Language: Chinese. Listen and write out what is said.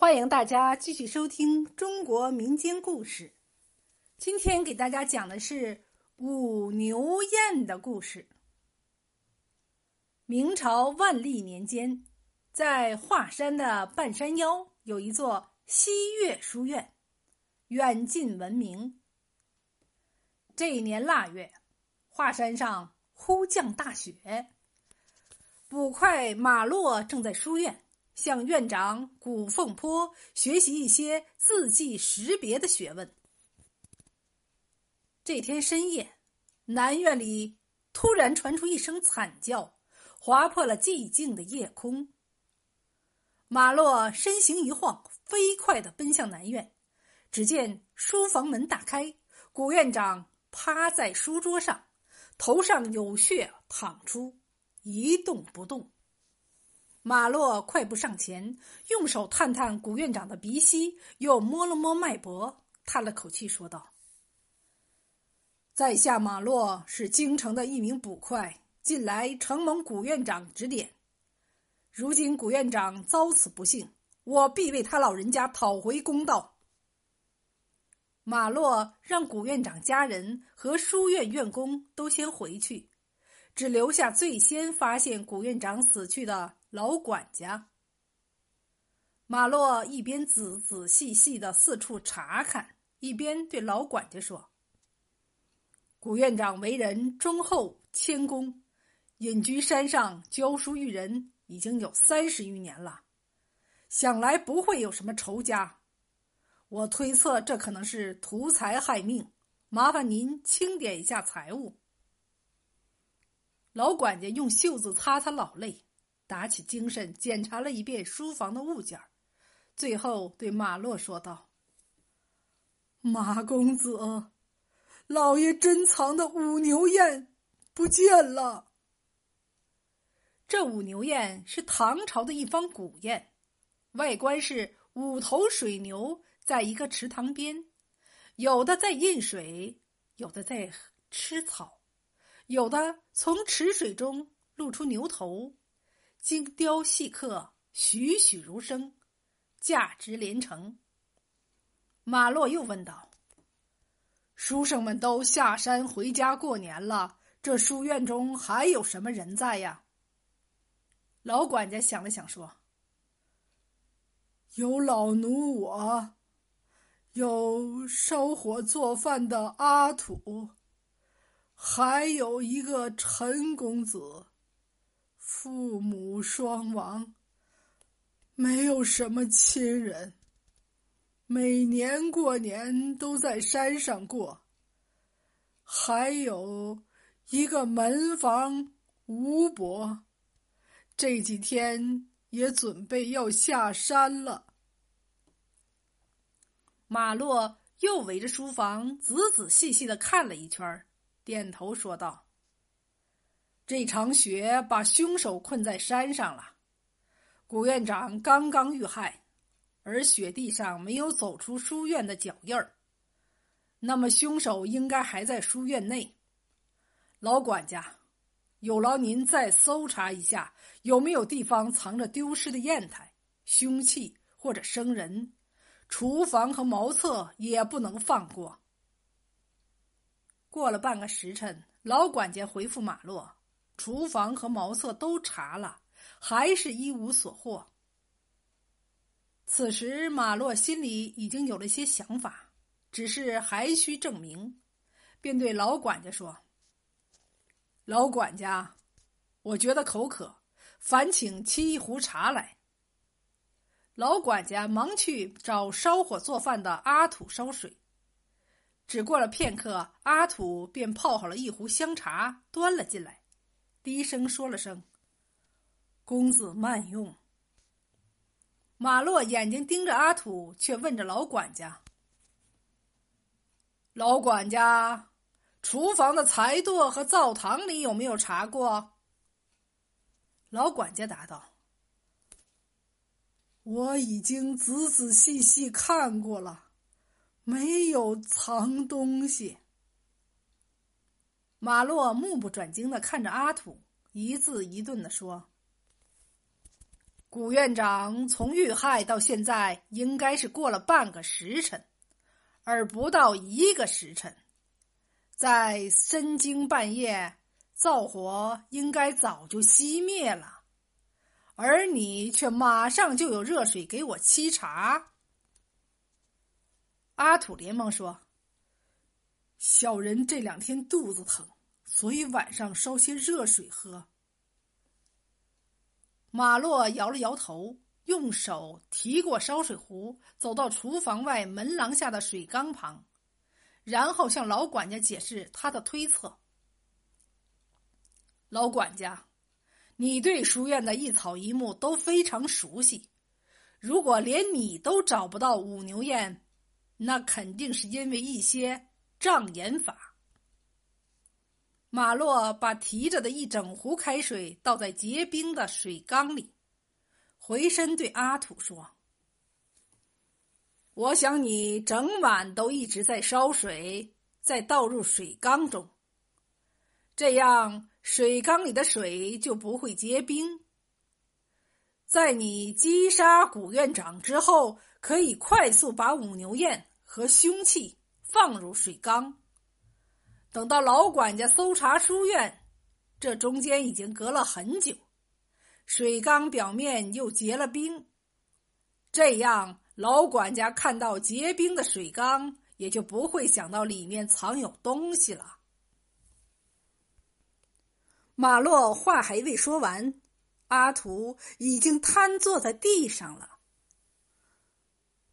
欢迎大家继续收听中国民间故事。今天给大家讲的是五牛宴的故事。明朝万历年间，在华山的半山腰有一座西岳书院，远近闻名。这一年腊月，华山上忽降大雪，捕快马洛正在书院。向院长古凤坡学习一些字迹识别的学问。这天深夜，南院里突然传出一声惨叫，划破了寂静的夜空。马洛身形一晃，飞快的奔向南院。只见书房门打开，古院长趴在书桌上，头上有血淌出，一动不动。马洛快步上前，用手探探古院长的鼻息，又摸了摸脉搏，叹了口气说道：“在下马洛是京城的一名捕快，近来承蒙古院长指点，如今古院长遭此不幸，我必为他老人家讨回公道。”马洛让古院长家人和书院院工都先回去，只留下最先发现古院长死去的。老管家马洛一边仔仔细细的四处查看，一边对老管家说：“古院长为人忠厚谦恭，隐居山上教书育人，已经有三十余年了，想来不会有什么仇家。我推测这可能是图财害命，麻烦您清点一下财物。”老管家用袖子擦擦老泪。打起精神，检查了一遍书房的物件最后对马洛说道：“马公子，老爷珍藏的五牛宴不见了。这五牛宴是唐朝的一方古宴，外观是五头水牛在一个池塘边，有的在饮水，有的在吃草，有的从池水中露出牛头。”精雕细刻，栩栩如生，价值连城。马洛又问道：“书生们都下山回家过年了，这书院中还有什么人在呀？”老管家想了想说：“有老奴我，有烧火做饭的阿土，还有一个陈公子。”父母双亡，没有什么亲人。每年过年都在山上过。还有一个门房吴伯，这几天也准备要下山了。马洛又围着书房仔仔细细的看了一圈，点头说道。这场雪把凶手困在山上了，古院长刚刚遇害，而雪地上没有走出书院的脚印儿，那么凶手应该还在书院内。老管家，有劳您再搜查一下，有没有地方藏着丢失的砚台、凶器或者生人，厨房和茅厕也不能放过。过了半个时辰，老管家回复马洛。厨房和茅厕都查了，还是一无所获。此时马洛心里已经有了些想法，只是还需证明，便对老管家说：“老管家，我觉得口渴，烦请沏一壶茶来。”老管家忙去找烧火做饭的阿土烧水。只过了片刻，阿土便泡好了一壶香茶，端了进来。低声说了声：“公子慢用。”马洛眼睛盯着阿土，却问着老管家：“老管家，厨房的财垛和灶堂里有没有查过？”老管家答道：“我已经仔仔细细看过了，没有藏东西。”马洛目不转睛的看着阿土，一字一顿的说：“古院长从遇害到现在，应该是过了半个时辰，而不到一个时辰。在深更半夜，灶火应该早就熄灭了，而你却马上就有热水给我沏茶。阿土连忙说：“小人这两天肚子疼，所以晚上烧些热水喝。”马洛摇了摇头，用手提过烧水壶，走到厨房外门廊下的水缸旁。然后向老管家解释他的推测。老管家，你对书院的一草一木都非常熟悉，如果连你都找不到五牛宴，那肯定是因为一些障眼法。马洛把提着的一整壶开水倒在结冰的水缸里，回身对阿土说。我想你整晚都一直在烧水，再倒入水缸中，这样水缸里的水就不会结冰。在你击杀古院长之后，可以快速把五牛宴和凶器放入水缸。等到老管家搜查书院，这中间已经隔了很久，水缸表面又结了冰，这样。老管家看到结冰的水缸，也就不会想到里面藏有东西了。马洛话还未说完，阿图已经瘫坐在地上了。